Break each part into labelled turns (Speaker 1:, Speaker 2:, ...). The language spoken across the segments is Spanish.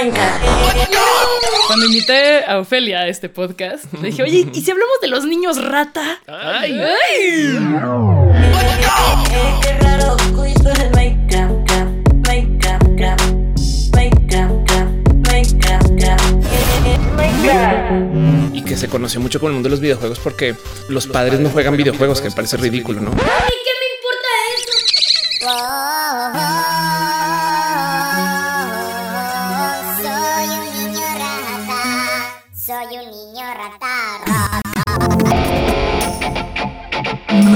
Speaker 1: Minecraft.
Speaker 2: Cuando invité a Ofelia a este podcast, le dije, oye, ¿y si hablamos de los niños rata?
Speaker 3: Ay.
Speaker 2: ¡Ay!
Speaker 1: Qué raro, Minecraft, Minecraft, Minecraft, Minecraft.
Speaker 3: Y que se conoció mucho con el mundo de los videojuegos porque los padres no juegan videojuegos, que me parece ridículo, ¿no?
Speaker 4: ¿Qué me importa eso?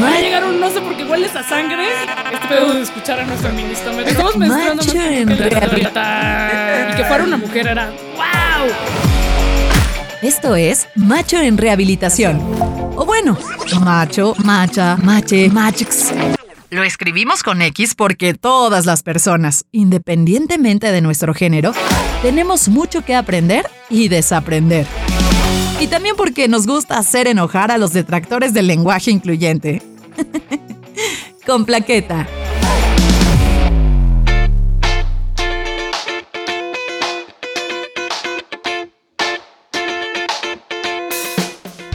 Speaker 2: Va a llegar un no sé por qué hueles a sangre. Este pedo de escuchar a nuestro ministro. Estamos menstruando. Y que fuera una mujer era ¡Wow!
Speaker 5: Esto es Macho en Rehabilitación. O bueno, macho, macha, mache, machx. Lo escribimos con X porque todas las personas, independientemente de nuestro género, tenemos mucho que aprender y desaprender. Y también porque nos gusta hacer enojar a los detractores del lenguaje incluyente. con plaqueta.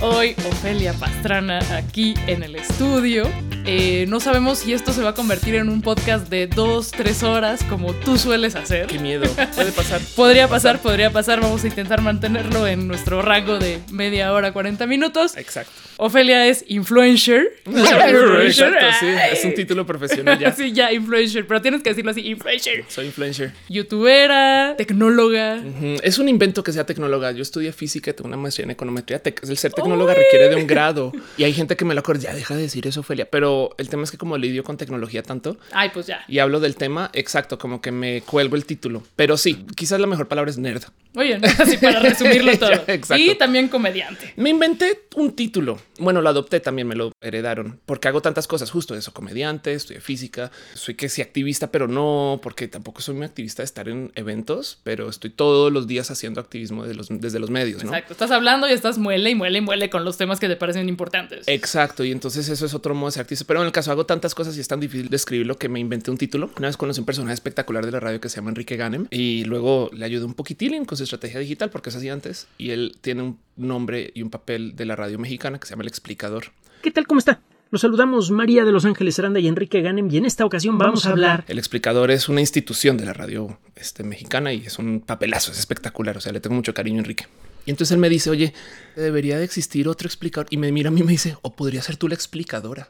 Speaker 2: Hoy Ofelia Pastrana aquí en el estudio. Eh, no sabemos si esto se va a convertir en un podcast de dos, tres horas como tú sueles hacer.
Speaker 3: Qué miedo. Puede pasar.
Speaker 2: Podría pasar, podría pasar. Vamos a intentar mantenerlo en nuestro rango de media hora, 40 minutos.
Speaker 3: Exacto.
Speaker 2: Ofelia es influencer.
Speaker 3: Exacto, sí. Es un título profesional ya.
Speaker 2: Sí, ya, influencer. Pero tienes que decirlo así, influencer.
Speaker 3: Soy influencer.
Speaker 2: Youtubera, tecnóloga.
Speaker 3: Es un invento que sea tecnóloga. Yo estudié física tengo una maestría en econometría. El ser tecnóloga requiere de un grado y hay gente que me lo acuerda. Ya deja de decir eso, Ophelia. Pero el tema es que como lidio con tecnología tanto
Speaker 2: Ay, pues ya.
Speaker 3: y hablo del tema, exacto, como que me cuelgo el título. Pero sí, quizás la mejor palabra es nerd.
Speaker 2: Oye, así para resumirlo todo.
Speaker 3: Ya.
Speaker 2: Y también comediante.
Speaker 3: Me inventé un título. Bueno, lo adopté también, me lo heredaron porque hago tantas cosas. Justo eso, comediante, estudié física, soy que sí activista, pero no porque tampoco soy muy activista de estar en eventos, pero estoy todos los días haciendo activismo de los, desde los medios. ¿no?
Speaker 2: Exacto. Estás hablando y estás muele y muele y muele con los temas que te parecen importantes.
Speaker 3: Exacto, y entonces eso es otro modo de ser Pero en el caso hago tantas cosas y es tan difícil de escribirlo que me inventé un título. Una vez conocí un personaje espectacular de la radio que se llama Enrique Ganem y luego le ayudé un poquitín con su estrategia digital porque es así antes y él tiene un nombre y un papel de la radio mexicana que se llama El Explicador.
Speaker 6: ¿Qué tal? ¿Cómo está? Los saludamos María de Los Ángeles Aranda y Enrique Ganem y en esta ocasión vamos, a hablar
Speaker 3: El explicador es una institución de la radio este, mexicana y es un papelazo, es espectacular. O sea, le tengo mucho cariño a Enrique. Y entonces él me dice, oye, debería de existir otro explicador. Y me mira a mí y me dice, o podría ser tú la explicadora.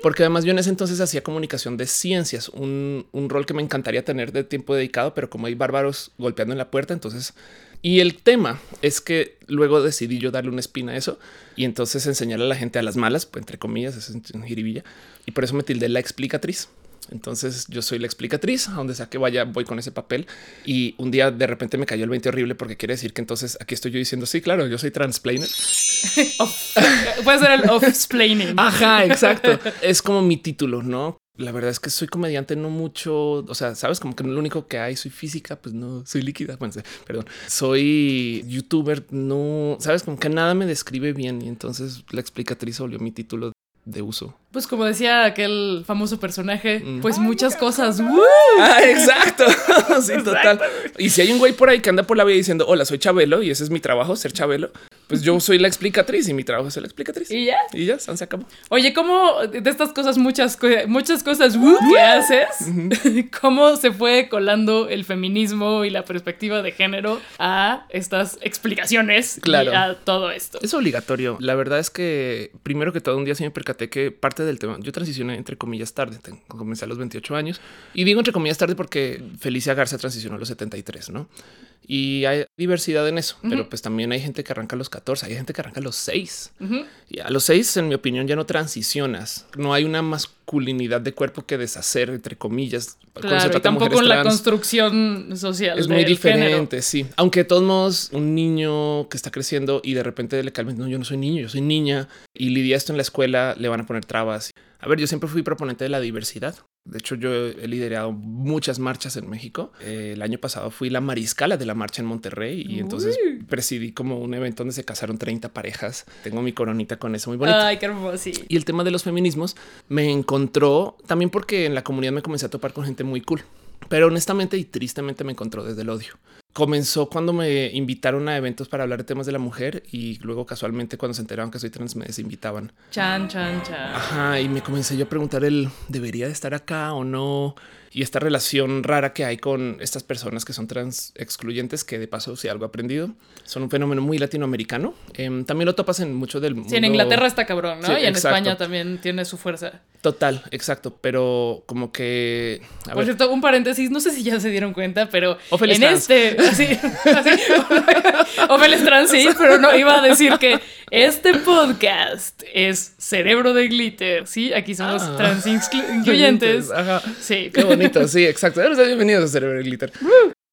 Speaker 3: Porque además yo en ese entonces hacía comunicación de ciencias, un, un rol que me encantaría tener de tiempo dedicado, pero como hay bárbaros golpeando en la puerta, entonces... Y el tema es que luego decidí yo darle una espina a eso y entonces enseñarle a la gente a las malas, pues, entre comillas, es en jiribilla. Y por eso me tildé la explicatriz. Entonces yo soy la explicatriz, a donde sea que vaya, voy con ese papel. Y un día de repente me cayó el 20 horrible porque quiere decir que entonces aquí estoy yo diciendo, sí, claro, yo soy transplainer.
Speaker 2: Puede ser el off-splaining.
Speaker 3: Ajá, exacto. es como mi título, ¿no? La verdad es que soy comediante, no mucho, o sea, sabes, como que no es lo único que hay, soy física, pues no, soy líquida, bueno, perdón, soy youtuber, no, sabes, como que nada me describe bien y entonces la explicatriz volvió mi título de uso.
Speaker 2: Pues como decía aquel famoso personaje,
Speaker 3: Mm.
Speaker 2: pues muchas cosas. ¡Woo!
Speaker 3: Ah, exacto. sí, total. Y si hay un güey por ahí que anda por la vida diciendo, hola, soy Chabelo y ese es mi trabajo, ser Chabelo, pues yo soy la explicatriz y mi trabajo es ser la explicatriz.
Speaker 2: Y ya.
Speaker 3: Y ya, se acabó.
Speaker 2: Oye, ¿cómo de estas cosas, muchas, muchas cosas ¡woo! que haces, cómo se fue colando el feminismo y la perspectiva de género a estas explicaciones
Speaker 3: Claro.
Speaker 2: y a todo esto?
Speaker 3: Es obligatorio. La verdad es que primero que todo un día sí me percaté que parte del tema, yo transicioné entre comillas tarde, Ten- comencé a los 28 años y digo entre comillas tarde porque Felicia Garza transicionó a los 73, ¿no? Y hay diversidad en eso, pero pues también hay gente que arranca a los 14, hay gente que arranca a los 6.
Speaker 2: Ujú.
Speaker 3: Y a los 6, en mi opinión, ya no transicionas. No hay una masculinidad de cuerpo que deshacer, entre comillas. se
Speaker 2: Claro, y tampoco en la
Speaker 3: trans.
Speaker 2: construcción social.
Speaker 3: Es muy diferente,
Speaker 2: género.
Speaker 3: sí. Aunque de todos modos, un niño que está creciendo y de repente le calmen, no, yo no soy niño, yo soy niña y lidia esto en la escuela, le van a poner trabas. A ver, yo siempre fui proponente de la diversidad. De hecho, yo he liderado muchas marchas en México. Eh, el año pasado fui la mariscala de la marcha en Monterrey y entonces
Speaker 2: Uy.
Speaker 3: presidí como un evento donde se casaron 30 parejas. Tengo mi coronita con eso muy bonita.
Speaker 2: Ay, qué hermoso. sí.
Speaker 3: Y el tema de los feminismos me encontró también porque en la comunidad me comencé a topar con gente muy cool. Pero honestamente y tristemente me encontró desde el odio. Comenzó cuando me invitaron a eventos para hablar de temas de la mujer y luego casualmente cuando se enteraron que soy trans me desinvitaban.
Speaker 2: Chan, chan, chan.
Speaker 3: Ajá, y me comencé yo a preguntar el debería de estar acá o no. Y esta relación rara que hay con estas personas que son trans excluyentes, que de paso, si algo aprendido, son un fenómeno muy latinoamericano. Em, también lo topas en mucho del mundo.
Speaker 2: Sí, en Inglaterra está cabrón, ¿no?
Speaker 3: Sí,
Speaker 2: y en
Speaker 3: exacto.
Speaker 2: España también tiene su fuerza.
Speaker 3: Total, exacto. Pero como que. A
Speaker 2: Por
Speaker 3: ver,
Speaker 2: cierto, un paréntesis, no sé si ya se dieron cuenta, pero
Speaker 3: Ofeles
Speaker 2: en
Speaker 3: trans.
Speaker 2: este, así, así, Ofeles trans, sí, pero no iba a decir que este podcast es Cerebro de Glitter, sí, aquí somos
Speaker 3: Ah.
Speaker 2: trans inclu- incluyentes,
Speaker 3: Ajá.
Speaker 2: sí,
Speaker 3: Qué bonito, sí, exacto. Bienvenidos a Cerebro de Glitter.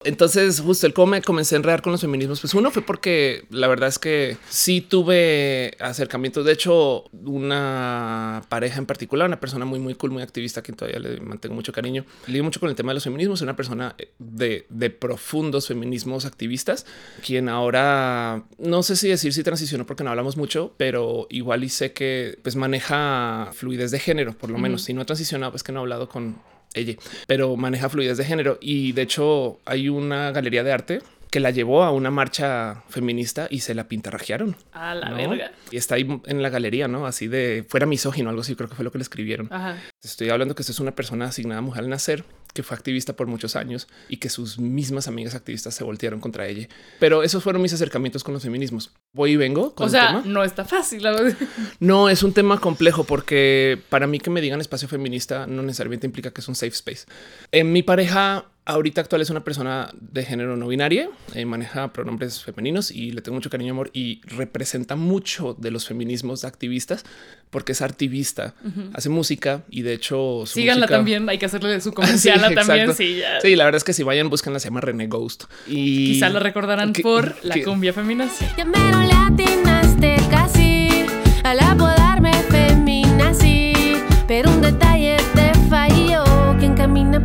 Speaker 3: Entonces, justo el cómo me comencé a enredar con los feminismos, pues uno fue porque la verdad es que sí tuve acercamientos. De hecho, una pareja en particular, una persona muy, muy cool, muy activista, a quien todavía le mantengo mucho cariño, lidio mucho con el tema de los feminismos. Una persona de, de profundos feminismos activistas, quien ahora no sé si decir si transicionó porque no hablamos mucho, pero igual y sé que pues maneja fluidez de género, por lo menos. Si no ha transicionado, pues que no ha hablado con ella, pero maneja fluidez de género. Y de hecho hay una galería de arte que la llevó a una marcha feminista y se la pintarrajearon.
Speaker 2: a la
Speaker 3: ¿no?
Speaker 2: verga.
Speaker 3: Y está ahí en la galería, ¿no? Así de fuera misógino, algo así, creo que fue lo que le escribieron.
Speaker 2: Ajá.
Speaker 3: Estoy hablando que esto es una persona asignada a mujer al nacer, que fue activista por muchos años y que sus mismas amigas activistas se voltearon contra ella. Pero esos fueron mis acercamientos con los feminismos. Voy y vengo con
Speaker 2: O
Speaker 3: el
Speaker 2: sea,
Speaker 3: tema.
Speaker 2: no está fácil.
Speaker 3: No, es un tema complejo porque para mí que me digan espacio feminista no necesariamente implica que es un safe space. En mi pareja ahorita actual es una persona de género no binaria, eh, maneja pronombres femeninos y le tengo mucho cariño y amor y representa mucho de los feminismos activistas porque es activista, hace música y de hecho su
Speaker 2: Síganla
Speaker 3: música-
Speaker 2: también, hay que hacerle su comercial
Speaker 3: Sí,
Speaker 2: también, sí, ya.
Speaker 3: Sí, la verdad es que si vayan, búsquenla, se llama René Ghost. Y
Speaker 2: Quizá la recordarán
Speaker 3: que-
Speaker 2: por la
Speaker 3: que-
Speaker 2: cumbia feminazi.
Speaker 7: Ya mero le atinaste casi al apodarme feminazi. Pero un detalle.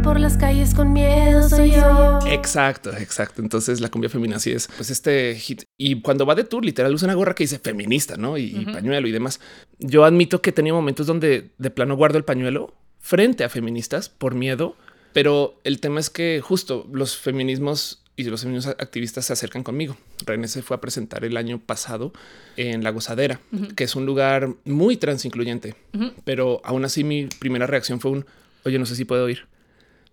Speaker 7: Por las calles con miedo soy yo.
Speaker 3: Exacto, exacto. Entonces la cumbia feminina así es pues este hit. Y cuando va de tour, literal usa una gorra que dice feminista, ¿no? Y, y pañuelo y demás. Yo admito que tenido momentos donde de plano guardo el pañuelo frente a feministas por miedo, pero el tema es que justo los feminismos y los feminismos activistas se acercan conmigo. René se fue a presentar el año pasado en La Gozadera, que es un lugar muy transincluyente, pero aún así mi primera reacción fue un, oye, no sé si puedo ir.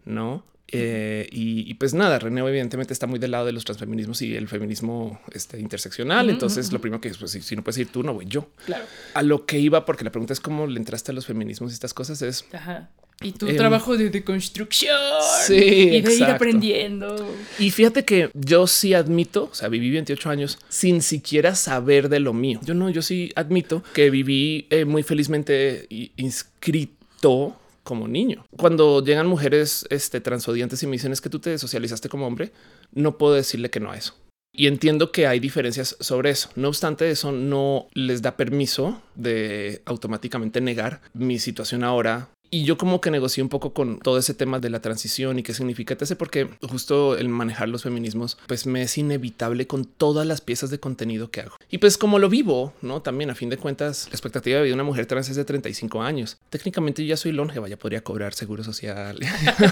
Speaker 3: No. Eh, y, y pues nada, René evidentemente está muy del lado de los transfeminismos y el feminismo este, interseccional. Entonces lo primero que es, pues si, si no puedes ir tú, no voy yo.
Speaker 2: Claro.
Speaker 3: A lo que iba, porque la pregunta es cómo le entraste a los feminismos y estas cosas es
Speaker 2: Ajá. Y tu
Speaker 3: Em,
Speaker 2: trabajo de deconstrucción.
Speaker 3: Sí,
Speaker 2: Y de ir aprendiendo.
Speaker 3: Y fíjate que yo sí admito, o sea, viví 28 años sin siquiera saber de lo mío. Yo no, yo sí admito que viví eh, muy felizmente inscrito como niño. Cuando llegan mujeres este, transodiantes y me dicen es que tú te socializaste como hombre, no puedo decirle que no a eso. Y entiendo que hay diferencias sobre eso. No obstante, eso no les da permiso de automáticamente negar mi situación ahora. Y yo como que negocié un poco con todo ese tema de la transición y qué significa ese, porque justo el manejar los feminismos, pues me es inevitable con todas las piezas de contenido que hago. Y pues como lo vivo, ¿no? También a fin de cuentas, la expectativa de vida de una mujer trans es de 35 años. Técnicamente yo ya soy longeva, ya podría cobrar seguro social.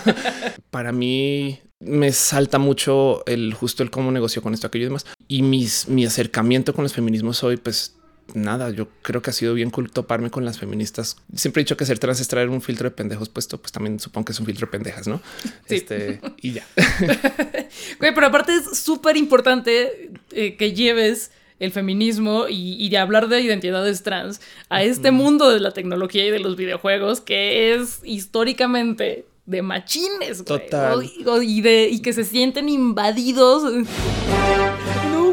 Speaker 3: Para mí me salta mucho el justo el cómo negocio con esto, aquello y demás. Y mis, mi acercamiento con los feminismos hoy, pues nada, yo creo que ha sido bien cool toparme con las feministas. Siempre he dicho que ser trans es traer un filtro de pendejos puesto, pues también supongo que es un filtro de pendejas, ¿no?
Speaker 2: Sí.
Speaker 3: Este y ya.
Speaker 2: Güey, pero aparte es súper importante eh, que lleves el feminismo y, y de hablar de identidades trans a este mundo de la tecnología y de los videojuegos que es históricamente de machines. güey.
Speaker 3: Total.
Speaker 2: O- y, de, y que se sienten invadidos.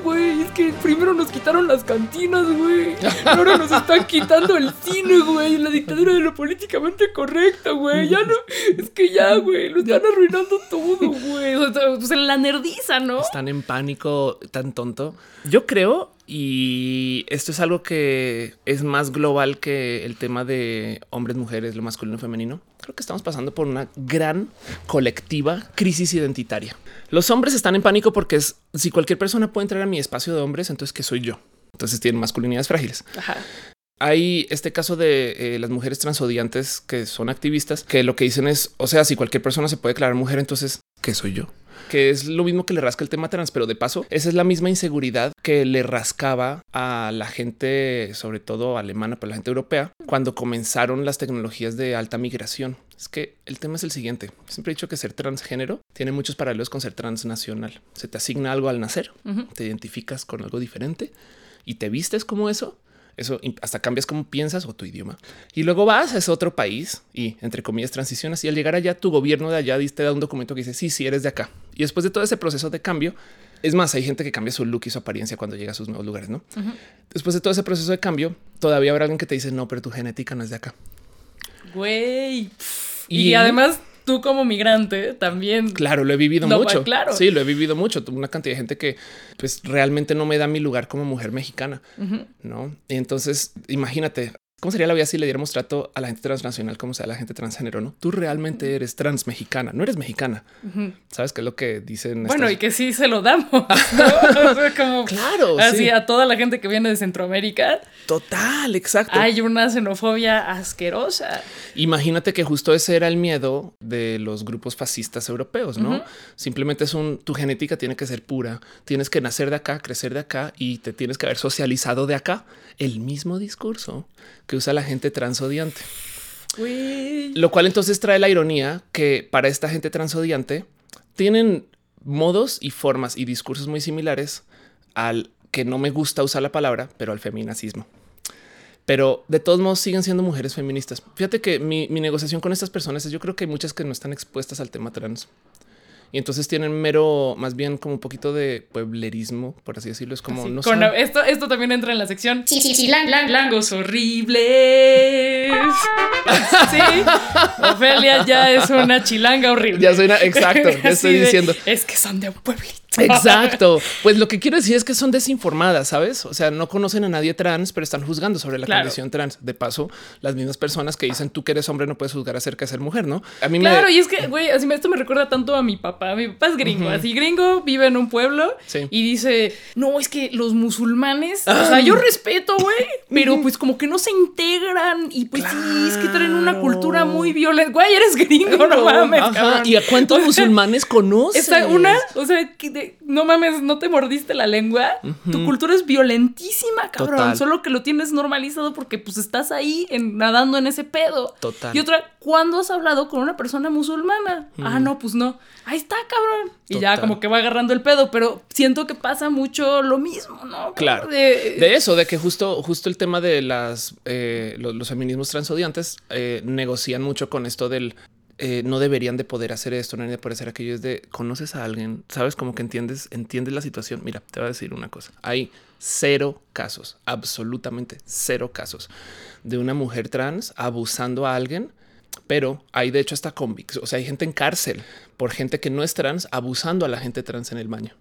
Speaker 2: Güey, es que primero nos quitaron las cantinas, güey. Ahora nos están quitando el cine, güey. La dictadura de lo políticamente correcto, güey. Ya no, es que ya, güey, lo están arruinando todo, güey. O sea, pues en la nerdiza, ¿no?
Speaker 3: Están en pánico tan tonto. Yo creo, y esto es algo que es más global que el tema de hombres, mujeres, lo masculino y femenino. Creo que estamos pasando por una gran colectiva crisis identitaria. Los hombres están en pánico porque es si cualquier persona puede entrar a mi espacio de hombres, entonces que soy yo. Entonces tienen masculinidades frágiles.
Speaker 2: Ajá.
Speaker 3: Hay este caso de eh, las mujeres transodiantes que son activistas, que lo que dicen es, o sea, si cualquier persona se puede declarar mujer, entonces, ¿qué soy yo? Que es lo mismo que le rasca el tema trans, pero de paso, esa es la misma inseguridad que le rascaba a la gente, sobre todo alemana, pero la gente europea, cuando comenzaron las tecnologías de alta migración. Es que el tema es el siguiente. Siempre he dicho que ser transgénero tiene muchos paralelos con ser transnacional. Se te asigna algo al nacer, te identificas con algo diferente y te vistes como eso. Eso hasta cambias cómo piensas o tu idioma. Y luego vas a ese otro país y, entre comillas, transicionas. Y al llegar allá, tu gobierno de allá te da un documento que dice, sí, sí, eres de acá. Y después de todo ese proceso de cambio, es más, hay gente que cambia su look y su apariencia cuando llega a sus nuevos lugares, ¿no? Después de todo ese proceso de cambio, todavía habrá alguien que te dice, no, pero tu genética no es de acá.
Speaker 2: Güey. Y,
Speaker 3: Y-
Speaker 2: además, tú como migrante también.
Speaker 3: Claro, lo he vivido
Speaker 2: No,
Speaker 3: mucho.
Speaker 2: claro.
Speaker 3: Sí, lo he vivido mucho. Tuve una cantidad de gente que pues realmente no me da mi lugar como mujer mexicana, ¿no? Y entonces, imagínate, ¿cómo sería la vida si le diéramos trato a la gente transnacional como sea la gente transgénero, no? Tú realmente eres trans mexicana, no eres mexicana. ¿Sabes qué es lo que dicen?
Speaker 2: Bueno,
Speaker 3: estas-
Speaker 2: y que sí se lo damos. ¿no? O sea, como
Speaker 3: Claro,
Speaker 2: Así
Speaker 3: sí.
Speaker 2: a toda la gente que viene de Centroamérica
Speaker 3: Total, exacto.
Speaker 2: hay una xenofobia asquerosa.
Speaker 3: Imagínate que justo ese era el miedo de los grupos fascistas europeos, ¿no? Simplemente es un, tu genética tiene que ser pura, tienes que nacer de acá, crecer de acá y te tienes que haber socializado de acá. El mismo discurso que usa la gente transodiante.
Speaker 2: Güey.
Speaker 3: Lo cual entonces trae la ironía que para esta gente transodiante tienen modos y formas y discursos muy similares al que no me gusta usar la palabra, pero al feminacismo. Pero de todos modos siguen siendo mujeres feministas. Fíjate que mi, mi negociación con estas personas es yo creo que hay muchas que no están expuestas al tema trans. Y entonces tienen mero, más bien como un poquito de pueblerismo, por así decirlo. Es como no
Speaker 2: con-
Speaker 3: saben-
Speaker 2: esto, esto también entra en la sección
Speaker 4: Sí, sí, sí, lang, lang,
Speaker 2: Langos horribles. Sí, Ofelia ya es una chilanga horrible.
Speaker 3: Ya soy una- exacto, ya estoy
Speaker 2: de,
Speaker 3: diciendo.
Speaker 2: Es que son de un pueblito.
Speaker 3: Exacto. Pues lo que quiero decir es que son desinformadas, ¿sabes? O sea, no conocen a nadie trans, pero están juzgando sobre la
Speaker 2: Claro.
Speaker 3: condición trans. De paso, las mismas personas que dicen tú que eres hombre no puedes juzgar acerca de ser mujer, ¿no? A mí
Speaker 2: Claro,
Speaker 3: me...
Speaker 2: y es que, güey, así me- esto me recuerda tanto a mi papá. Mi papá es gringo, así gringo, vive en un pueblo
Speaker 3: Sí.
Speaker 2: y dice, no, es que los musulmanes, o sea, yo respeto, güey, pero pues como que no se integran y pues sí, es que traen una cultura muy violenta. Güey, eres gringo, no mames,
Speaker 3: Ajá. ¿Y a cuántos musulmanes conoces?
Speaker 2: Esta una, o sea, que de- no mames, no te mordiste la lengua. Tu cultura es violentísima, cabrón.
Speaker 3: Total.
Speaker 2: Solo que lo tienes normalizado porque pues estás ahí en- nadando en ese pedo.
Speaker 3: Total.
Speaker 2: Y otra, ¿cuándo has hablado con una persona musulmana? Ah, no, pues no. Ahí está, cabrón. Y ya
Speaker 3: Total.
Speaker 2: como que va agarrando el pedo, pero siento que pasa mucho lo mismo, ¿no?
Speaker 3: Claro.
Speaker 2: De-
Speaker 3: De eso, de que justo, justo el tema de las eh, los, los feminismos transodiantes eh, negocian mucho con esto del eh, no deberían de poder hacer esto, no deberían de poder hacer aquello. Es de conoces a alguien, sabes como que entiendes, entiendes la situación. Mira, te voy a decir una cosa. Hay cero casos, absolutamente cero casos de una mujer trans abusando a alguien. Pero hay de hecho hasta convictos. O sea, hay gente en cárcel por gente que no es trans abusando a la gente trans en el baño.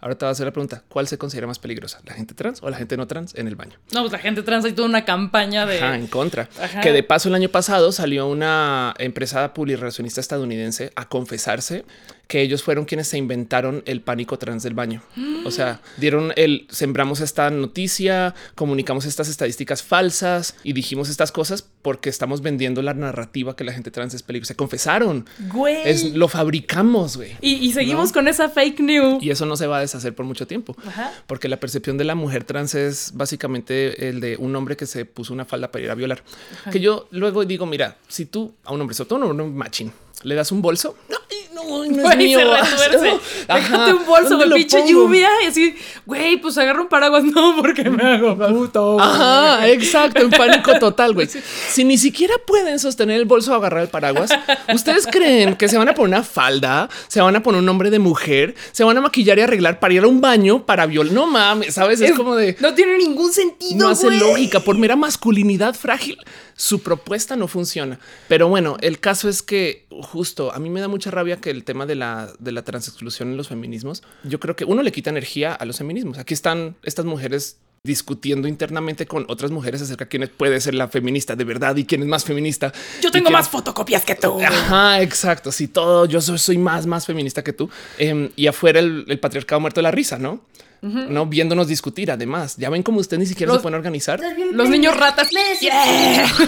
Speaker 3: Ahora te voy a hacer la pregunta: ¿cuál se considera más peligrosa? ¿La gente trans o la gente no trans en el baño?
Speaker 2: No, pues la gente trans hay toda una campaña de...
Speaker 3: Ajá, en contra.
Speaker 2: Ajá.
Speaker 3: Que de paso el año pasado salió una empresa publirelacionista estadounidense a confesarse que ellos fueron quienes se inventaron el pánico trans del baño. O sea, dieron el sembramos esta noticia, comunicamos estas estadísticas falsas y dijimos estas cosas porque estamos vendiendo la narrativa que la gente trans es peligrosa. Se confesaron.
Speaker 2: Güey.
Speaker 3: Es, lo fabricamos, güey.
Speaker 2: y, y seguimos
Speaker 3: ¿No?
Speaker 2: con esa fake news.
Speaker 3: Y eso no se va a deshacer por mucho tiempo,
Speaker 2: Ajá.
Speaker 3: porque la percepción de la mujer trans es básicamente el de un hombre que se puso una falda para ir a violar. Que yo luego digo, mira, si tú a un hombre, sobre todo un hombre machín, le das un bolso, no, no, no es mío.
Speaker 2: se. Déjate un bolso
Speaker 3: ¿Dónde
Speaker 2: de pinche
Speaker 3: pongo?
Speaker 2: lluvia y así, güey, pues agarra un paraguas. No, porque me hago puto.
Speaker 3: Ajá, exacto, en pánico total, güey. Si ni siquiera pueden sostener el bolso o agarrar el paraguas, ¿ustedes creen que se van a poner una falda, se van a poner un nombre de mujer, se van a maquillar y arreglar para ir a un baño para violar? No mames, ¿sabes? Es, como de...
Speaker 2: No tiene ningún sentido.
Speaker 3: no hace
Speaker 2: güey.
Speaker 3: lógica por mera masculinidad frágil. Su propuesta no funciona. Pero bueno, el caso es que justo a mí me da mucha rabia que el tema de la, de la transexclusión en los feminismos, yo creo que uno le quita energía a los feminismos. Aquí están estas mujeres discutiendo internamente con otras mujeres acerca de quién puede ser la feminista de verdad y quién es más feminista.
Speaker 2: Yo tengo
Speaker 3: quién-
Speaker 2: más fotocopias que tú.
Speaker 3: Ajá, exacto. Si todo yo soy, soy más, más feminista que tú. Em, y afuera el, el patriarcado muerto de la risa, no? No viéndonos discutir. Además, ya ven cómo usted ni siquiera
Speaker 2: Los-
Speaker 3: se pueden organizar.
Speaker 2: Los niños ratas.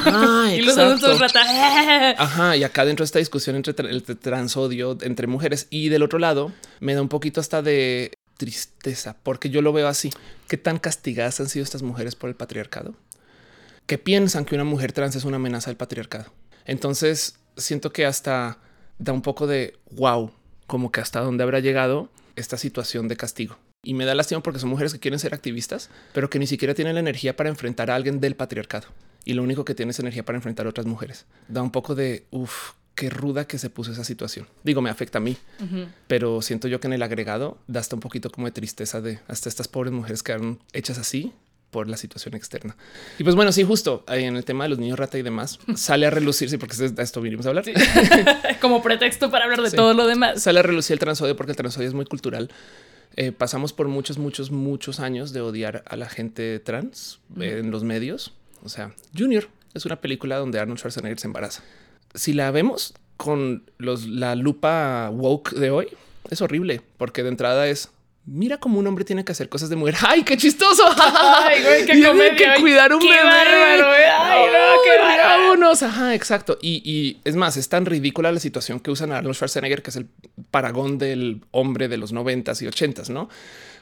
Speaker 3: Ah,
Speaker 2: Y los adultos ratas.
Speaker 3: Ajá, y acá dentro de esta discusión entre el transodio entre mujeres y del otro lado me da un poquito hasta de tristeza, porque yo lo veo así. ¿Qué tan castigadas han sido estas mujeres por el patriarcado? Que piensan que una mujer trans es una amenaza del patriarcado. Entonces siento que hasta da un poco de wow, como que hasta dónde habrá llegado esta situación de castigo. Y me da lástima porque son mujeres que quieren ser activistas, pero que ni siquiera tienen la energía para enfrentar a alguien del patriarcado. Y lo único que tienen es energía para enfrentar a otras mujeres. Da un poco de uff, qué ruda que se puso esa situación. Digo, me afecta a mí, pero siento yo que en el agregado da hasta un poquito como de tristeza de hasta estas pobres mujeres quedaron hechas así por la situación externa. Y pues bueno, sí, justo en el tema de los niños rata y demás, sale a relucir, sí, porque de esto vinimos a hablar.
Speaker 2: Como pretexto para hablar de
Speaker 3: Sí.
Speaker 2: todo lo demás.
Speaker 3: Sale a relucir el transodio porque el transodio es muy cultural. Eh, pasamos por muchos, muchos, muchos años de odiar a la gente trans en los medios. O sea, Junior es una película donde Arnold Schwarzenegger se embaraza. Si la vemos con los, la lupa woke de hoy, es horrible porque de entrada es mira cómo un hombre tiene que hacer cosas de mujer. ¡Ay, qué chistoso!
Speaker 2: Ay, güey, qué comedia,
Speaker 3: que cuidar un
Speaker 2: qué
Speaker 3: bebé.
Speaker 2: bárbaro. Ay, no, qué
Speaker 3: vámonos. Ajá, exacto. Y, y es más, es tan ridícula la situación que usan a Arnold Schwarzenegger, que es el paragón del hombre de los noventas y ochentas, ¿no?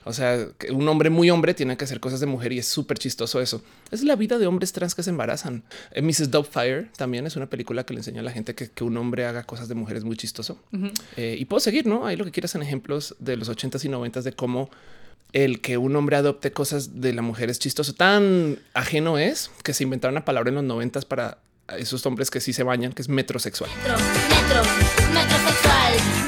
Speaker 3: O sea, que un hombre muy hombre tiene que hacer cosas de mujer y es súper chistoso eso. Es la vida de hombres trans que se embarazan. Eh, Mrs. Doubtfire también es una película que le enseña a la gente que, que un hombre haga cosas de mujeres muy chistoso. Eh, y puedo seguir, ¿no? Ahí lo que quieras en ejemplos de los ochentas y noventas de cómo el que un hombre adopte cosas de la mujer es chistoso. Tan ajeno es que se inventaron una palabra en los noventas para esos hombres que sí se bañan, que es metrosexual.
Speaker 4: Metro, metro, metrosexual,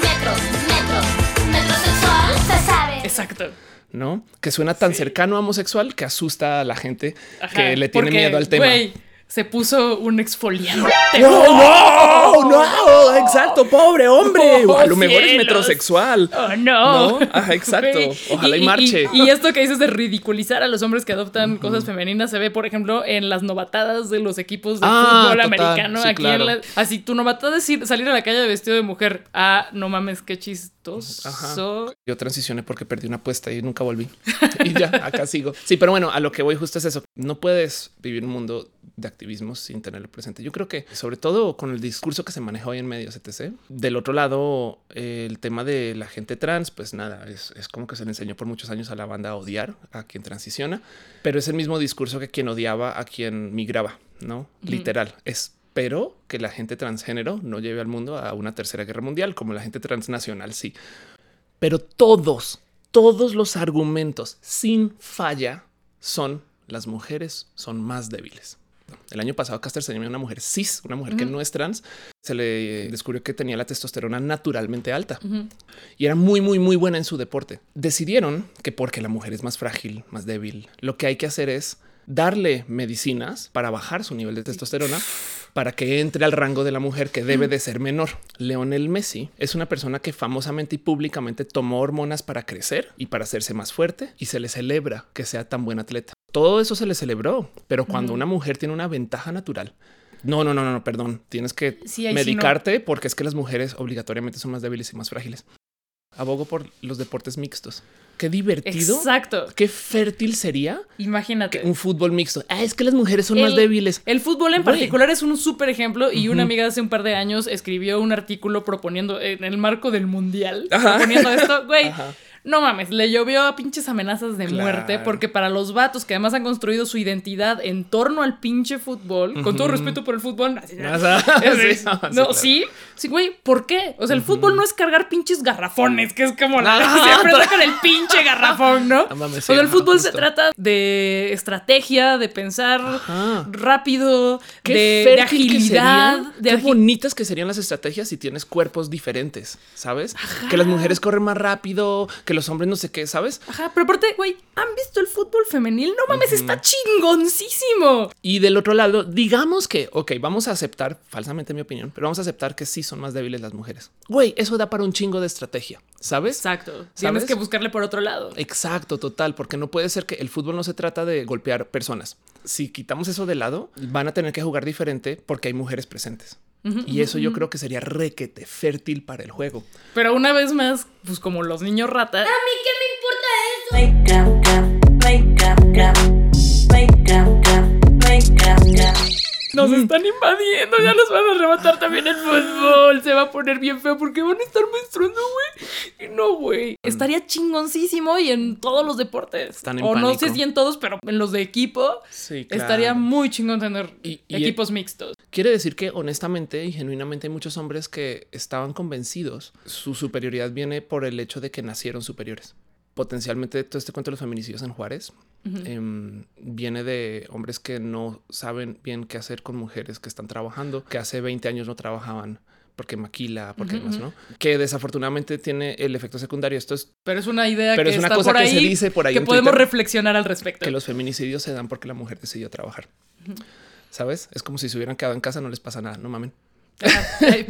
Speaker 2: Exacto.
Speaker 3: ¿no? Que suena tan cercano a homosexual que asusta a la gente
Speaker 2: Ajá,
Speaker 3: que le tiene
Speaker 2: porque,
Speaker 3: miedo al tema.
Speaker 2: güey, se puso un exfoliante.
Speaker 3: No, no, no, exacto, pobre hombre.
Speaker 2: Oh,
Speaker 3: a lo mejor es metrosexual.
Speaker 2: Oh, no.
Speaker 3: No, ajá, exacto. Ojalá y marche.
Speaker 2: Y, esto que dices de ridiculizar a los hombres que adoptan cosas femeninas se ve, por ejemplo, en las novatadas de los equipos de
Speaker 3: Ah,
Speaker 2: fútbol
Speaker 3: total,
Speaker 2: americano.
Speaker 3: sí,
Speaker 2: aquí
Speaker 3: claro.
Speaker 2: en la- así tu novatada es ir- salir a la calle vestido de mujer. Ah, no mames, qué chistoso.
Speaker 3: Ajá. Yo transicioné porque perdí una apuesta y nunca volví. y ya acá sigo. Sí, pero bueno, a lo que voy justo es eso. No puedes vivir un mundo de activismo sin tenerlo presente. Yo creo que sobre todo con el discurso que se maneja hoy en medios, etc. Del otro lado, el tema de la gente trans, pues nada, es, es como que se le enseñó por muchos años a la banda a odiar a quien transiciona, pero es el mismo discurso que quien odiaba a quien migraba, ¿no? Literal. Espero que la gente transgénero no lleve al mundo a una tercera guerra mundial, como la gente transnacional sí. Pero todos, todos los argumentos sin falla son las mujeres son más débiles. El año pasado Caster se llamó una mujer cis, una mujer que no es trans. Se le descubrió que tenía la testosterona naturalmente alta y era muy, muy, muy buena en su deporte. Decidieron que porque la mujer es más frágil, más débil, lo que hay que hacer es darle medicinas para bajar su nivel de testosterona para que entre al rango de la mujer que debe de ser menor. Leonel Messi es una persona que famosamente y públicamente tomó hormonas para crecer y para hacerse más fuerte y se le celebra que sea tan buen atleta. Todo eso se le celebró, pero cuando una mujer tiene una ventaja natural, no, no, no, no, no, perdón, tienes que
Speaker 2: Sí, ahí sí no.
Speaker 3: medicarte porque es que las mujeres obligatoriamente son más débiles y más frágiles. Abogo por los deportes mixtos. Qué divertido.
Speaker 2: Exacto.
Speaker 3: Qué fértil sería
Speaker 2: Imagínate.
Speaker 3: un fútbol mixto. Ah, es que las mujeres son más débiles.
Speaker 2: El fútbol en particular es un súper ejemplo y una amiga hace un par de años escribió un artículo proponiendo en el marco del mundial,
Speaker 3: Ajá.
Speaker 2: proponiendo esto, güey. No mames, le llovió a pinches amenazas de
Speaker 3: Claro.
Speaker 2: muerte porque para los vatos que además han construido su identidad en torno al pinche fútbol, con todo respeto por el fútbol, así-
Speaker 3: Sí,
Speaker 2: no,
Speaker 3: sí, claro.
Speaker 2: sí, sí, güey, ¿por qué? O sea, el fútbol no es cargar pinches garrafones, que es como la
Speaker 3: Ah,
Speaker 2: siempre sacan el pinche garrafón, ¿no?
Speaker 3: No mames,
Speaker 2: o sea, el fútbol se trata de estrategia, de pensar
Speaker 3: Ajá.
Speaker 2: rápido,
Speaker 3: Qué
Speaker 2: de, agilidad, de
Speaker 3: qué
Speaker 2: agi-
Speaker 3: bonitas que serían las estrategias si tienes cuerpos diferentes, ¿sabes? Que las mujeres corren más rápido, que los hombres no sé qué, ¿sabes?
Speaker 2: Ajá, pero aparte, güey, ¿han visto el fútbol femenil? No mames, está chingoncísimo.
Speaker 3: Y del otro lado, digamos que, ok, vamos a aceptar, falsamente mi opinión, pero vamos a aceptar que sí son más débiles las mujeres. Güey, eso da para un chingo de estrategia, ¿sabes?
Speaker 2: Exacto. Tienes que buscarle por otro lado.
Speaker 3: Exacto, total, porque no puede ser que el fútbol no se trata de golpear personas. Si quitamos eso de lado, van a tener que jugar diferente porque hay mujeres presentes. Y eso yo creo que sería requete fértil para el juego.
Speaker 2: Pero una vez más, pues como los niños rata.
Speaker 1: Make up, up, make up, up,
Speaker 2: Nos están invadiendo, ya nos van a arrebatar también el fútbol. Se va a poner bien feo porque van a estar menstruando, güey. No, güey. Estaría chingoncísimo y en todos los deportes.
Speaker 3: Están en
Speaker 2: o no sé si en todos, pero en los de equipo.
Speaker 3: Sí, claro.
Speaker 2: Estaría muy chingón tener
Speaker 3: Y- y-
Speaker 2: equipos mixtos.
Speaker 3: Quiere decir que honestamente y genuinamente hay muchos hombres que estaban convencidos su superioridad viene por el hecho de que nacieron superiores. Potencialmente todo este cuento de los feminicidios en Juárez em, viene de hombres que no saben bien qué hacer con mujeres que están trabajando, que hace 20 años no trabajaban porque maquila, porque demás, ¿no? Que desafortunadamente tiene el efecto secundario. Esto es
Speaker 2: Pero es una idea
Speaker 3: Pero
Speaker 2: que
Speaker 3: es una
Speaker 2: está
Speaker 3: cosa
Speaker 2: por
Speaker 3: que
Speaker 2: ahí.
Speaker 3: se dice por ahí
Speaker 2: Que
Speaker 3: en
Speaker 2: podemos
Speaker 3: Twitter.
Speaker 2: reflexionar al respecto.
Speaker 3: que los feminicidios se dan porque la mujer decidió trabajar. ¿Sabes? Es como si se hubieran quedado en casa, no les pasa nada, no mamen.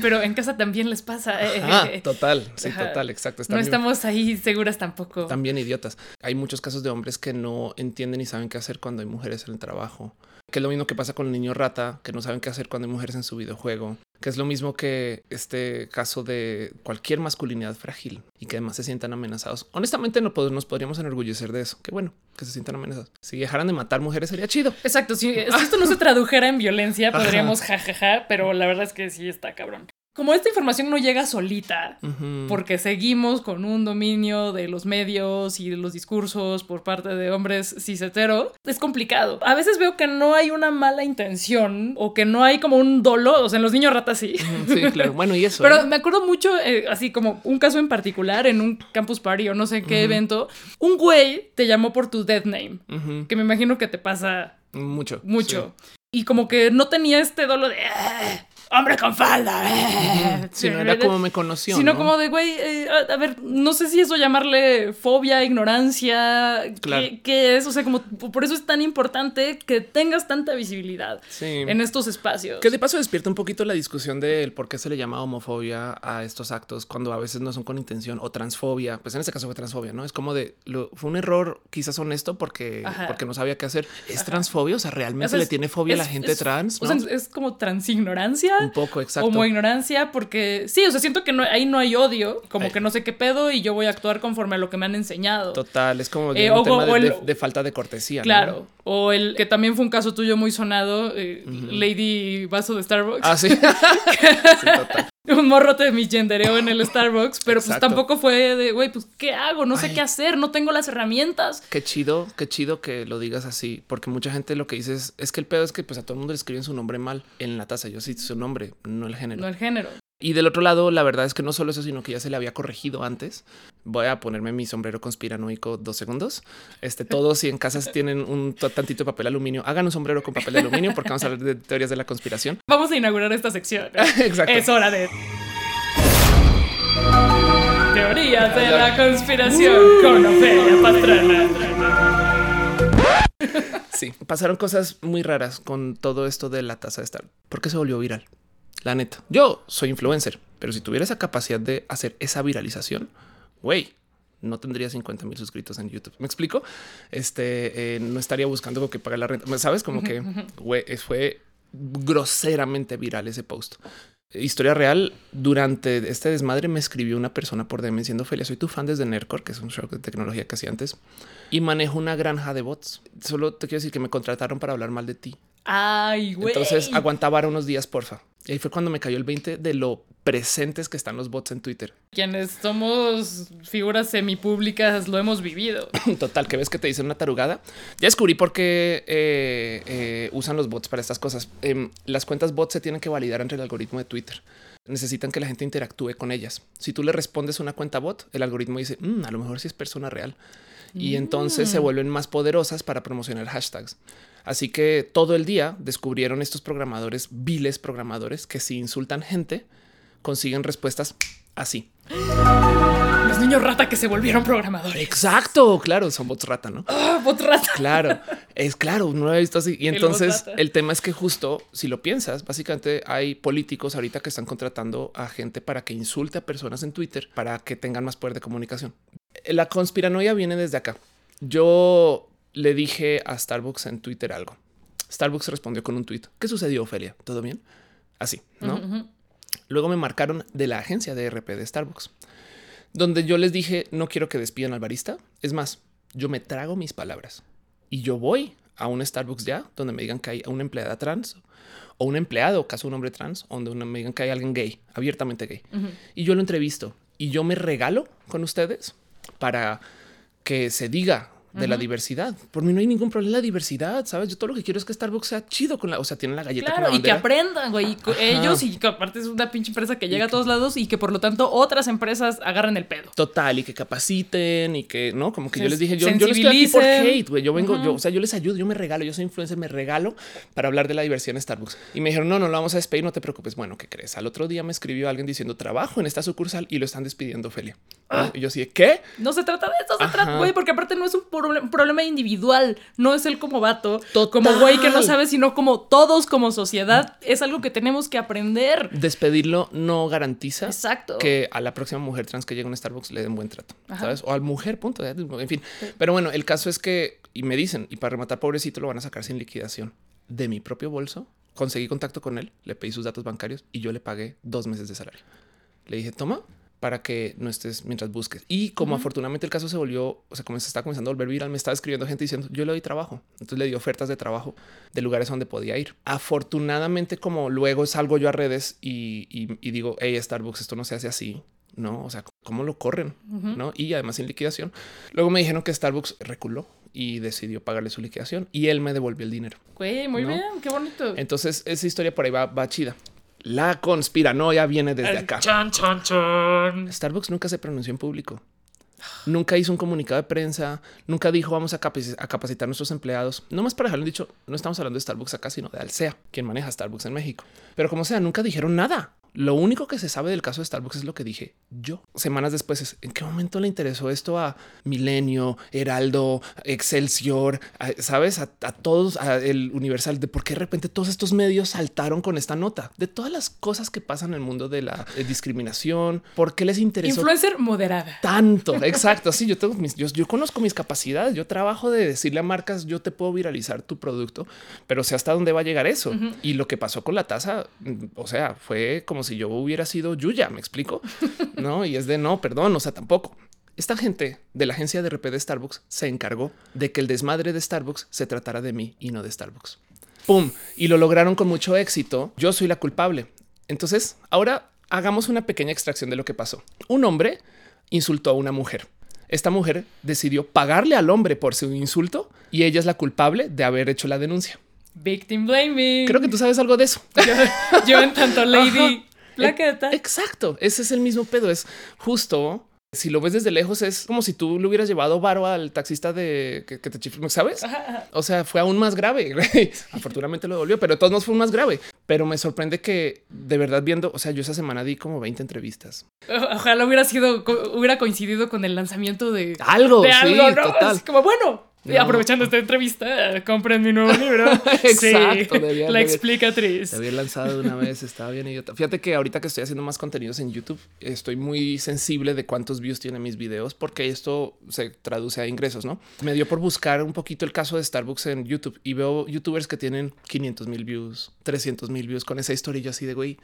Speaker 2: Pero en casa también les pasa. eh,
Speaker 3: Ah,
Speaker 2: eh,
Speaker 3: total, sí,
Speaker 2: Ajá.
Speaker 3: total, exacto.
Speaker 2: no
Speaker 3: Están
Speaker 2: estamos ahí seguras tampoco.
Speaker 3: también idiotas. Hay muchos casos de hombres que no entienden y saben qué hacer cuando hay mujeres en el trabajo. Que es lo mismo que pasa con el niño rata, que no saben qué hacer cuando hay mujeres en su videojuego. Que es lo mismo que este caso de cualquier masculinidad frágil y que además se sientan amenazados. Honestamente, no nos podríamos enorgullecer de eso. Qué bueno que se sientan amenazados. Si dejaran de matar mujeres sería chido.
Speaker 2: Exacto, si, si esto no se tradujera en violencia, podríamos jajaja, pero la verdad es que sí está cabrón. Como esta información no llega solita, porque seguimos con un dominio de los medios y de los discursos por parte de hombres cis hetero, es complicado. A veces veo que no hay una mala intención o que no hay como un dolo, o sea, en los niños ratas sí.
Speaker 3: Sí, claro. Bueno, y eso.
Speaker 2: Pero
Speaker 3: ¿eh?
Speaker 2: me acuerdo mucho, eh, así como un caso en particular, en un campus party o no sé qué evento, un güey te llamó por tu dead name, que me imagino que te pasa
Speaker 3: Mucho.
Speaker 2: mucho. Y como que no tenía este dolo de "Ah, hombre con falda. ah".
Speaker 3: Sí, no era como me conoció.
Speaker 2: Sino
Speaker 3: ¿no?
Speaker 2: como de, güey, eh, a, a ver, no sé si eso llamarle fobia, ignorancia,
Speaker 3: Claro.
Speaker 2: ¿qué, qué es? O sea, como por eso es tan importante que tengas tanta visibilidad
Speaker 3: Sí.
Speaker 2: en estos espacios.
Speaker 3: Que de paso despierta un poquito la discusión del por qué se le llama homofobia a estos actos cuando a veces no son con intención o transfobia. Pues en este caso fue transfobia, ¿no? Es como de lo, fue un error quizás honesto porque,
Speaker 2: Ajá.
Speaker 3: porque no sabía qué hacer. Es transfobia, o sea, realmente
Speaker 2: O sea,
Speaker 3: le tiene fobia a la gente
Speaker 2: es-
Speaker 3: trans.
Speaker 2: O sea, es como transignorancia.
Speaker 3: Un poco, exacto.
Speaker 2: Como ignorancia, porque sí, o sea, siento que no, ahí no hay odio, como
Speaker 3: Ay.
Speaker 2: que no sé qué pedo y yo voy a actuar conforme a lo que me han enseñado.
Speaker 3: Total, es como
Speaker 2: Eh,
Speaker 3: un
Speaker 2: o-
Speaker 3: tema de,
Speaker 2: el-
Speaker 3: de- de falta de cortesía. ¿no?
Speaker 2: Claro. O el que también fue un caso tuyo muy sonado, eh, Lady Vaso de Starbucks.
Speaker 3: Ah, sí. Sí, total.
Speaker 2: Un morro te misgendereó en el Starbucks, pero pues tampoco fue de, güey, pues, ¿qué hago? No sé
Speaker 3: Ay.
Speaker 2: qué hacer, no tengo las herramientas.
Speaker 3: Qué chido, qué chido que lo digas así, porque mucha gente lo que dice es, es que el pedo es que pues a todo el mundo le escriben su nombre mal en la taza. Yo sí su nombre, no el género.
Speaker 2: No el género.
Speaker 3: Y del otro lado, la verdad es que no solo eso, sino que ya se le había corregido antes. Voy a ponerme mi sombrero conspiranoico dos segundos. Este, todos si en casas tienen un tantito de papel aluminio, hagan un sombrero con papel de aluminio porque vamos a hablar de teorías de la conspiración.
Speaker 2: Vamos a inaugurar esta sección.
Speaker 3: Exacto.
Speaker 2: Es hora de. Teorías de la conspiración con Ofelia Pastrana.
Speaker 3: Sí, pasaron cosas muy raras con todo esto de la taza de estar. ¿Por qué se volvió viral? La neta, yo soy influencer, pero si tuviera esa capacidad de hacer esa viralización, güey, no tendría 50 mil suscritos en YouTube. ¿Me explico? Este eh, no estaría buscando que pagar la renta. Sabes como que güey, fue groseramente viral ese post. Historia real. Durante este desmadre me escribió una persona por DM diciendo Felia, soy tu fan desde Nercor, que es un show de tecnología que hacía antes, y manejo una granja de bots. Solo te quiero decir que me contrataron para hablar mal de ti.
Speaker 2: Ay, güey.
Speaker 3: Entonces aguantaba unos días, porfa. Y ahí fue cuando me cayó el 20 de lo presentes que están los bots en Twitter.
Speaker 2: Quienes somos figuras semipúblicas lo hemos vivido.
Speaker 3: Total, que ves que te dicen una tarugada. Ya descubrí por qué eh, eh, usan los bots para estas cosas. Em, las cuentas bots se tienen que validar entre el algoritmo de Twitter. Necesitan que la gente interactúe con ellas. Si tú le respondes una cuenta bot, el algoritmo dice, "Mm, a lo mejor sí es persona real. Y entonces se vuelven más poderosas para promocionar hashtags. Así que todo el día descubrieron estos programadores, viles programadores, que si insultan gente, consiguen respuestas así.
Speaker 2: Los niños rata que se volvieron programadores.
Speaker 3: Exacto, claro, son bots rata, ¿no?
Speaker 2: Ah, bot rata.
Speaker 3: Claro, es claro, no lo he visto así. Y
Speaker 2: El
Speaker 3: entonces
Speaker 2: rata.
Speaker 3: el tema es que justo si lo piensas, básicamente hay políticos ahorita que están contratando a gente para que insulte a personas en Twitter para que tengan más poder de comunicación. La conspiranoia viene desde acá. Yo le dije a Starbucks en Twitter algo. Starbucks respondió con un tweet. ¿Qué sucedió, Ofelia? ¿Todo bien? Así, ¿no? Luego me marcaron de la agencia de RP de Starbucks, donde yo les dije, no quiero que despidan al barista. Es más, yo me trago mis palabras y yo voy a un Starbucks ya, donde me digan que hay una empleada trans o un empleado, caso un hombre trans, donde me digan que hay alguien gay, abiertamente gay. Y yo lo entrevisto y yo me regalo con ustedes para que se diga de la diversidad. Por mí no hay ningún problema la diversidad, ¿sabes? Yo todo lo que quiero es que Starbucks sea chido con la, o sea, tiene la galleta con
Speaker 2: Claro,
Speaker 3: la
Speaker 2: y que aprendan, güey, ellos y que aparte es una pinche empresa que llega a todos lados y que por lo tanto otras empresas agarran el pedo.
Speaker 3: Total, y que capaciten y que no, como que yo
Speaker 2: Se
Speaker 3: les dije, yo, yo no estoy aquí por hate, güey. Yo vengo, yo, o sea, yo les ayudo, yo me regalo, yo soy influencer, me regalo para hablar de la diversidad en Starbucks. Y me dijeron, no, no lo vamos a despedir, no te preocupes. Bueno, ¿qué crees? Al otro día me escribió alguien diciendo trabajo en esta sucursal y lo están despidiendo, Ophelia. ¿No? Y yo así, ¿qué?
Speaker 2: No se trata de eso, se
Speaker 3: Ajá.
Speaker 2: trata, güey, porque aparte no es un proble- problema individual, no es él como vato,
Speaker 3: Total.
Speaker 2: como güey que no sabe, sino como todos como sociedad, es algo que tenemos que aprender.
Speaker 3: Despedirlo no garantiza
Speaker 2: Exacto.
Speaker 3: que a la próxima mujer trans que llegue a un Starbucks le den buen trato,
Speaker 2: Ajá.
Speaker 3: ¿sabes? O al mujer, punto. En fin. Pero bueno, el caso es que, y me dicen, y para rematar, pobrecito, lo van a sacar sin liquidación de mi propio bolso. Conseguí contacto con él, le pedí sus datos bancarios y yo le pagué dos meses de salario. Le dije, toma para que no estés mientras busques. Y como afortunadamente el caso se volvió, o sea, como se está comenzando a volver viral, me estaba escribiendo gente diciendo, yo le doy trabajo. Entonces le di ofertas de trabajo de lugares donde podía ir. Afortunadamente, como luego salgo yo a redes y, y- y digo, hey, Starbucks, esto no se hace así. No, o sea, ¿cómo lo corren? ¿No? Y además sin liquidación. Luego me dijeron que Starbucks reculó y decidió pagarle su liquidación y él me devolvió el dinero.
Speaker 2: Güey, muy
Speaker 3: ¿No?
Speaker 2: bien, qué bonito.
Speaker 3: Entonces, esa historia por ahí va, va chida. La conspiranoia viene desde acá.
Speaker 6: Chan, chan, chan.
Speaker 3: Starbucks nunca se pronunció en público. Nunca hizo un comunicado de prensa, nunca dijo vamos a capacitar a nuestros empleados. No más para dejarlo dicho, no estamos hablando de Starbucks acá, sino de Alsea, quien maneja Starbucks en México. Pero como sea, nunca dijeron nada. Lo único que se sabe del caso de Starbucks es lo que dije yo. Semanas después es en qué momento le interesó esto a Milenio, Heraldo, Excelsior, a- sabes, a, a todos, a el Universal, de por qué de repente todos estos medios saltaron con esta nota de todas las cosas que pasan en el mundo de la eh, discriminación, por qué les interesó
Speaker 2: Influencer moderada.
Speaker 3: tanto. Exacto. Sí, yo tengo mis, yo, yo conozco mis capacidades. Yo trabajo de decirle a marcas, yo te puedo viralizar tu producto, pero sé hasta dónde va a llegar eso. Y lo que pasó con la taza, mm, o sea, fue como si yo hubiera sido Yuya, me explico. No, y es de no, perdón, o sea, tampoco. Esta gente de la agencia de RP de Starbucks se encargó de que el desmadre de Starbucks se tratara de mí y no de Starbucks. ¡Pum! Y lo lograron con mucho éxito. Yo soy la culpable. Entonces, ahora hagamos una pequeña extracción de lo que pasó. Un hombre insultó a una mujer. Esta mujer decidió pagarle al hombre por su insulto y ella es la culpable de haber hecho la denuncia.
Speaker 2: Victim blaming.
Speaker 3: Creo que tú sabes algo de eso.
Speaker 2: yo, yo en tanto Lady. Plaqueta.
Speaker 3: Exacto. Ese es el mismo pedo. Es justo. Si lo ves desde lejos, es como si tú le hubieras llevado varo al taxista de que, que te chifló, ¿sabes? O sea, fue aún más grave. Afortunadamente lo devolvió, pero de todos modos fue más grave. Pero me sorprende que de verdad viendo, o sea, yo esa semana di como 20 entrevistas.
Speaker 2: Ojalá hubiera sido, hubiera coincidido con el lanzamiento de
Speaker 3: Algo,
Speaker 2: de
Speaker 3: sí,
Speaker 2: algo, ¿no?
Speaker 3: total.
Speaker 2: Así como bueno. Y aprovechando esta entrevista, compren mi nuevo libro.
Speaker 3: Exacto,
Speaker 2: sí,
Speaker 3: debía-
Speaker 2: la explicatriz.
Speaker 3: Se había lanzado de una vez, estaba bien idiota. Fíjate que ahorita que estoy haciendo más contenidos en YouTube, estoy muy sensible de cuántos views tienen mis videos, porque esto se traduce a ingresos, ¿no? Me dio por buscar un poquito el caso de Starbucks en YouTube y veo youtubers que tienen 500 mil views, 300 mil views con esa historia y yo así de güey,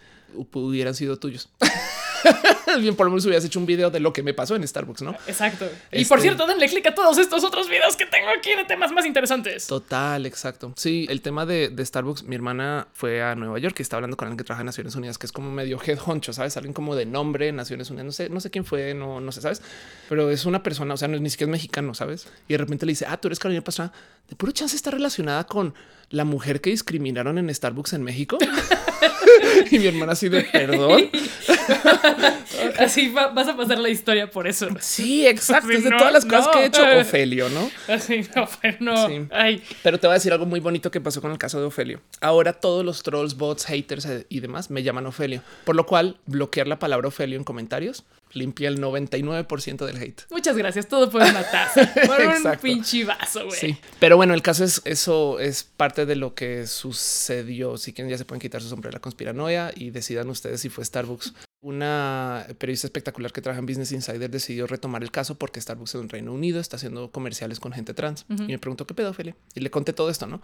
Speaker 3: hubieran sido tuyos. Bien, por lo menos hubieras hecho un video de lo que me pasó en Starbucks, ¿no?
Speaker 2: Exacto. Y
Speaker 3: Este-
Speaker 2: por cierto, denle click a todos estos otros videos que tengo aquí de temas más interesantes.
Speaker 3: Total, exacto. Sí, el tema de, de Starbucks, mi hermana fue a Nueva York y está hablando con alguien que trabaja en Naciones Unidas, que es como medio head honcho, ¿sabes? Alguien como de nombre, Naciones Unidas, no sé, no sé quién fue, no, no sé, ¿sabes? Pero es una persona, o sea, no ni siquiera es mexicano, ¿sabes? Y de repente le dice, ah, tú eres Carolina Pastrana, de puro chance está relacionada con la mujer que discriminaron en Starbucks en México. y mi hermana así de perdón.
Speaker 2: Así va- vas a pasar la historia por eso.
Speaker 3: Sí, exacto.
Speaker 2: Sí,
Speaker 3: es de
Speaker 2: no,
Speaker 3: todas las cosas
Speaker 2: no.
Speaker 3: que he hecho, Ofelio, ¿no?
Speaker 2: Así no, pero no.
Speaker 3: Sí.
Speaker 2: Ay,
Speaker 3: Pero te voy a decir algo muy bonito que pasó con el caso de Ofelio. Ahora todos los trolls, bots, haters eh, y demás me llaman Ofelio, por lo cual bloquear la palabra Ofelio en comentarios limpia el 99% del hate.
Speaker 2: Muchas gracias. Todo por una taza. Por un pinche vaso, güey.
Speaker 3: Sí, pero bueno, el caso es eso es parte de lo que sucedió. Si quieren, ya se pueden quitar su sombrero de la conspiranoia y decidan ustedes si fue Starbucks. Una periodista espectacular que trabaja en Business Insider decidió retomar el caso porque Starbucks en Reino Unido está haciendo comerciales con gente trans y me preguntó qué pedofilia y le conté todo esto, no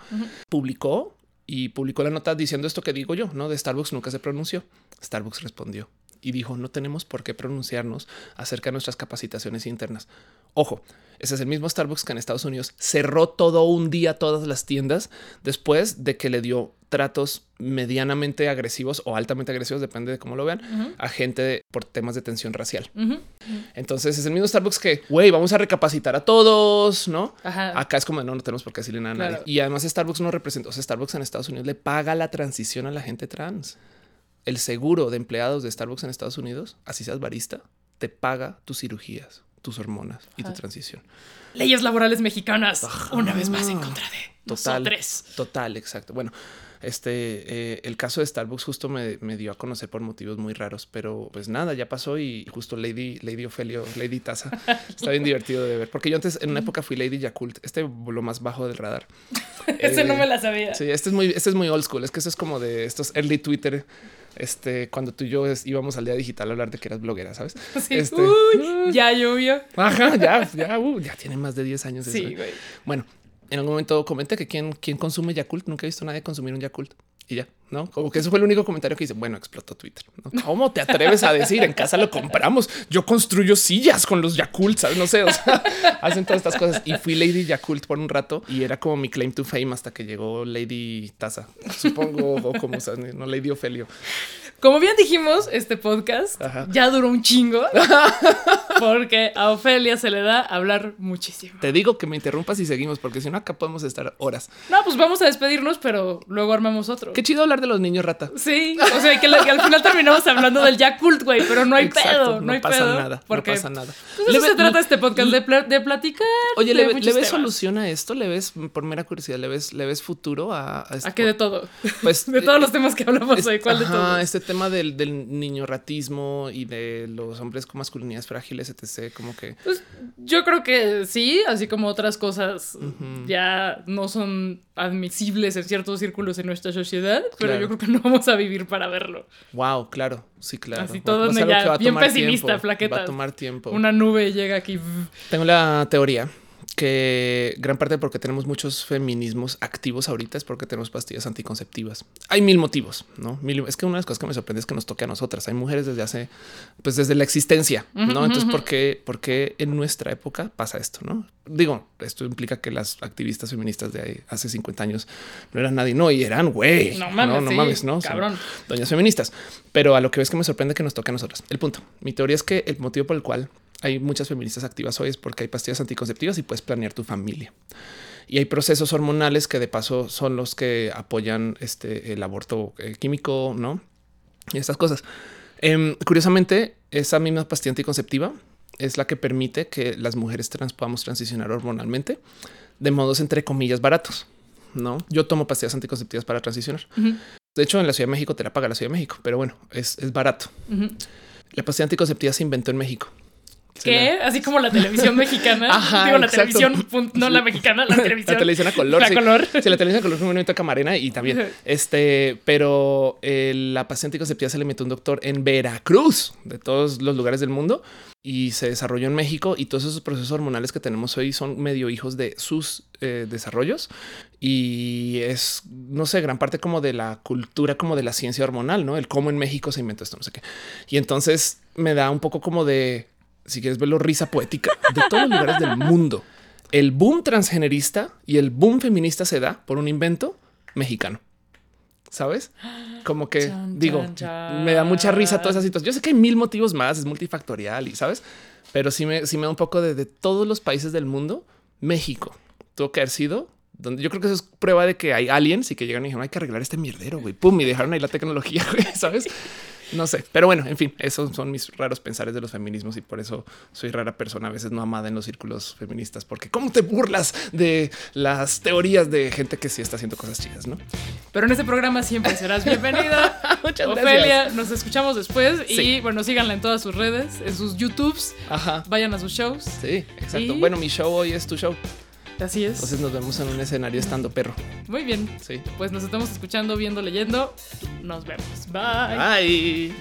Speaker 3: publicó y publicó la nota diciendo esto que digo yo, no de Starbucks nunca se pronunció. Starbucks respondió y dijo no tenemos por qué pronunciarnos acerca de nuestras capacitaciones internas. Ojo, ese es el mismo Starbucks que en Estados Unidos cerró todo un día todas las tiendas después de que le dio tratos medianamente agresivos o altamente agresivos, depende de cómo lo vean, a gente de- por temas de tensión racial. Entonces es el mismo Starbucks que, güey, vamos a recapacitar a todos, ¿no?
Speaker 2: Ajá.
Speaker 3: Acá es como, no, no tenemos por qué decirle nada a nadie. Y además Starbucks no representa, o sea, Starbucks en Estados Unidos le paga la transición a la gente trans. El seguro de empleados de Starbucks en Estados Unidos, así seas barista, te paga tus cirugías, tus hormonas y tu transición.
Speaker 2: Leyes laborales mexicanas. Una vez más en contra de
Speaker 3: Total,
Speaker 2: nosotros.
Speaker 3: total, exacto. Bueno, este, eh, el caso de Starbucks justo me, me dio a conocer por motivos muy raros, pero pues nada, ya pasó y justo Lady, Lady Ofelio, Lady Taza, está bien divertido de ver, porque yo antes en una época fui Lady Yakult, este lo más bajo del radar.
Speaker 2: Ese
Speaker 3: Eh,
Speaker 2: no me la sabía.
Speaker 3: Sí, este es muy, este es muy old school. Es que eso es como de estos early Twitter. Este, cuando tú y yo íbamos al día digital a hablar de que eras bloguera, ¿sabes?
Speaker 2: Sí.
Speaker 3: Este,
Speaker 2: Uy, ya llovió.
Speaker 3: Ajá, ya, ya, uh, ya tiene más de 10 años. eso.
Speaker 2: Sí, güey.
Speaker 3: Bueno, en algún momento comenté que quien, quien consume Yakult, nunca he visto a nadie consumir un Yakult. Y ya, ¿no? Como que eso fue el único comentario que hice. Bueno, explotó Twitter. ¿no? ¿Cómo te atreves a decir? En casa lo compramos. Yo construyo sillas con los Yakult, ¿sabes? No sé, o sea, hacen todas estas cosas. Y fui Lady Yakult por un rato y era como mi claim to fame hasta que llegó Lady Taza, supongo, o como, o sea, no Lady Ofelio.
Speaker 2: Como bien dijimos, este podcast
Speaker 3: Ajá.
Speaker 2: ya duró un chingo porque a Ofelia se le da hablar muchísimo.
Speaker 3: Te digo que me interrumpas y seguimos, porque si no, acá podemos estar horas.
Speaker 2: No, pues vamos a despedirnos, pero luego armamos otro.
Speaker 3: Qué chido hablar de los niños rata.
Speaker 2: Sí, o sea, que, la- que al final terminamos hablando del Yakult, güey, pero no hay
Speaker 3: Exacto,
Speaker 2: pedo, no, hay
Speaker 3: pasa
Speaker 2: pedo.
Speaker 3: nada.
Speaker 2: Porque
Speaker 3: no pasa nada.
Speaker 2: de eso
Speaker 3: ve-
Speaker 2: se trata este podcast, de, pla- de platicar.
Speaker 3: Oye,
Speaker 2: de
Speaker 3: ¿le, ¿le ves solución a esto? ¿Le ves, por mera curiosidad, le ves, le ves futuro a, a
Speaker 2: ¿A qué de todo?
Speaker 3: Pues,
Speaker 2: de todos los temas que hablamos
Speaker 3: Es-
Speaker 2: hoy, ¿cuál de
Speaker 3: ajá,
Speaker 2: todos?
Speaker 3: Este tema del, del niño ratismo y de los hombres con masculinidades frágiles, etc. Como que
Speaker 2: Pues yo creo que sí, así como otras cosas ya no son admisibles en ciertos círculos en nuestra sociedad, pero
Speaker 3: Claro.
Speaker 2: yo creo que no vamos a vivir para verlo.
Speaker 3: wow, claro, sí, claro.
Speaker 2: Así todo
Speaker 3: algo
Speaker 2: ya bien pesimista,
Speaker 3: tiempo,
Speaker 2: flaquetas.
Speaker 3: Va a tomar tiempo.
Speaker 2: Una nube llega aquí.
Speaker 3: Tengo la teoría que gran parte de por qué tenemos muchos feminismos activos ahorita es porque tenemos pastillas anticonceptivas. Hay mil motivos, no? Mil- es que una de las cosas que me sorprende es que nos toque a nosotras. Hay mujeres desde hace, pues desde la existencia, no? Entonces, ¿por qué, por qué en nuestra época pasa esto? No digo, esto implica que las activistas feministas de ahí hace 50 años no eran nadie, no, y eran güey.
Speaker 2: No mames,
Speaker 3: no, no
Speaker 2: sí,
Speaker 3: mames, no.
Speaker 2: cabrón.
Speaker 3: doñas feministas. Pero a lo que ves que me sorprende que nos toque a nosotras. El punto. Mi teoría es que el motivo por el cual hay muchas feministas activas hoy es porque hay pastillas anticonceptivas y puedes planear tu familia. Y hay procesos hormonales que de paso son los que apoyan este, el aborto eh, químico, ¿no? Y estas cosas. Em, curiosamente, esa misma pastilla anticonceptiva es la que permite que las mujeres trans podamos transicionar hormonalmente de modos entre comillas baratos. No, yo tomo pastillas anticonceptivas para transicionar. De hecho, en la Ciudad de México te la paga la Ciudad de México, pero bueno, es, es barato. La pastilla anticonceptiva se inventó en México.
Speaker 2: ¿Qué?
Speaker 3: la-
Speaker 2: Así como la televisión mexicana.
Speaker 3: Ajá,
Speaker 2: Digo, la
Speaker 3: exacto.
Speaker 2: televisión, no la mexicana, la televisión.
Speaker 3: La televisión a color.
Speaker 2: La
Speaker 3: sí.
Speaker 2: color.
Speaker 3: Sí, la televisión a color fue un movimiento de camarena y también este, pero eh, la paciente anticonceptiva se le metió un doctor en Veracruz, de todos los lugares del mundo, y se desarrolló en México. Y todos esos procesos hormonales que tenemos hoy son medio hijos de sus eh, desarrollos. Y es, no sé, gran parte como de la cultura, como de la ciencia hormonal, no el cómo en México se inventó esto, no sé qué. Y entonces me da un poco como de si quieres verlo, risa poética de todos los lugares del mundo. El boom transgenerista y el boom feminista se da por un invento mexicano. ¿Sabes? Como que
Speaker 2: Chan,
Speaker 3: digo,
Speaker 2: chan, chan.
Speaker 3: me da mucha risa toda esa situación. Yo sé que hay mil motivos más, es multifactorial y sabes, pero sí me, sí me da un poco de, de todos los países del mundo. México tuvo que haber sido donde yo creo que eso es prueba de que hay aliens y que llegan y dijeron hay que arreglar este mierdero, güey. Pum, y dejaron ahí la tecnología, güey, sabes? No sé, pero bueno, en fin, esos son mis raros pensares de los feminismos y por eso soy rara persona, a veces no amada en los círculos feministas, porque cómo te burlas de las teorías de gente que sí está haciendo cosas chidas, ¿no?
Speaker 2: Pero en este programa siempre serás bienvenida.
Speaker 3: Muchas
Speaker 2: Ofelia, nos escuchamos después y bueno, síganla en todas sus redes, en sus YouTubes,
Speaker 3: Ajá.
Speaker 2: vayan a sus shows.
Speaker 3: Sí, exacto.
Speaker 2: Y-
Speaker 3: Bueno, mi show hoy es tu show.
Speaker 2: Así es.
Speaker 3: Entonces nos vemos en un escenario estando perro.
Speaker 2: Muy bien.
Speaker 3: Sí.
Speaker 2: Pues nos estamos escuchando, viendo, leyendo. Nos vemos. Bye.
Speaker 3: Bye.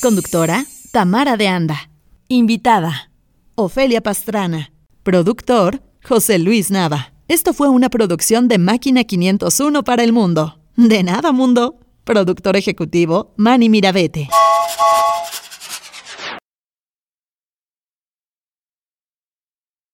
Speaker 5: Conductora, Tamara de Anda. Invitada, Ofelia Pastrana. Productor, José Luis Nava. Esto fue una producción de Máquina 501 para el mundo. De nada, mundo. Productor ejecutivo, Manny Mirabete.